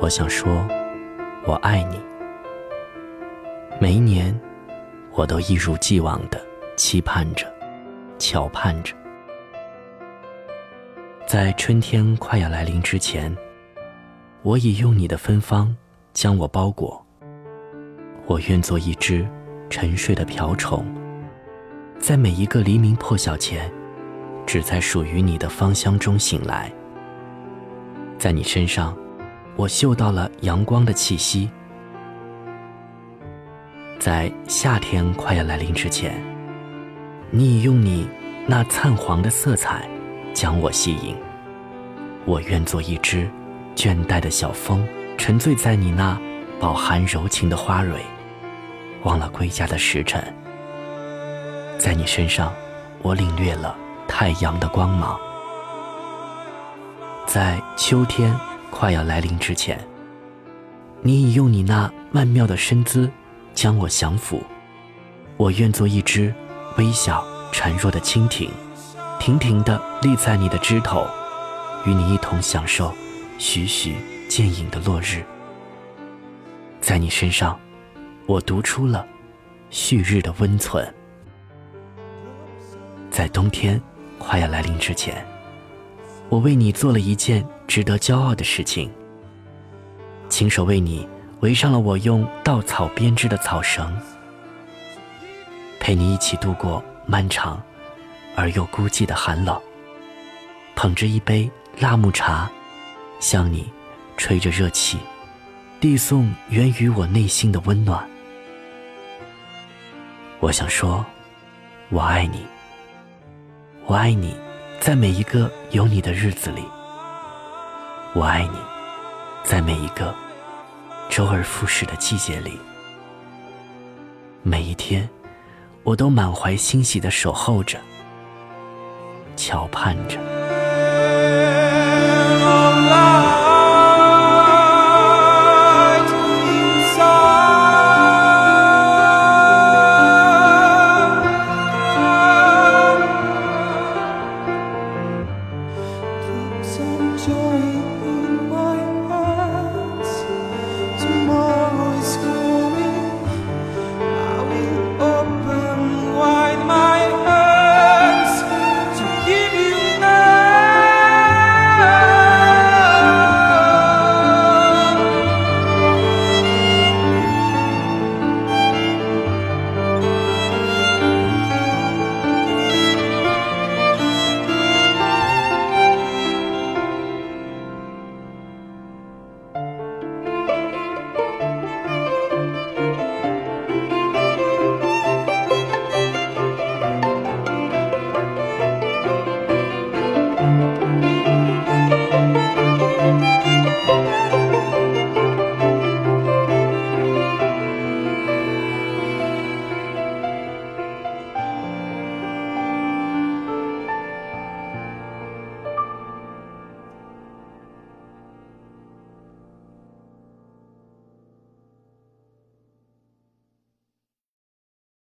我想说，我爱你。每一年，我都一如既往的期盼着，翘盼着，在春天快要来临之前，我已用你的芬芳将我包裹。我愿做一只沉睡的瓢虫，在每一个黎明破晓前，只在属于你的芳香中醒来。在你身上。我嗅到了阳光的气息，在夏天快要来临之前，你已用你那灿黄的色彩将我吸引。我愿做一只倦怠的小风，沉醉在你那饱含柔情的花蕊，忘了归家的时辰。在你身上，我领略了太阳的光芒。在秋天。快要来临之前，你已用你那曼妙的身姿将我降服。我愿做一只微小孱弱的蜻蜓，亭亭地立在你的枝头，与你一同享受徐徐渐隐的落日。在你身上，我读出了旭日的温存。在冬天快要来临之前，我为你做了一件。值得骄傲的事情，亲手为你围上了我用稻草编织的草绳，陪你一起度过漫长而又孤寂的寒冷。捧着一杯辣木茶，向你吹着热气，递送源于我内心的温暖。我想说，我爱你，我爱你，在每一个有你的日子里。我爱你，在每一个周而复始的季节里，每一天，我都满怀欣喜的守候着，翘盼着。